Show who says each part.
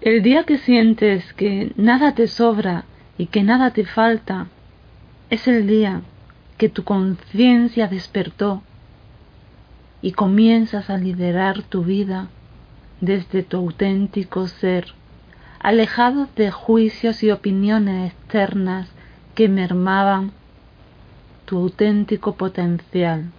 Speaker 1: El día que sientes que nada te sobra y que nada te falta, es el día que tu conciencia despertó y comienzas a liderar tu vida desde tu auténtico ser, alejado de juicios y opiniones externas que mermaban tu auténtico potencial.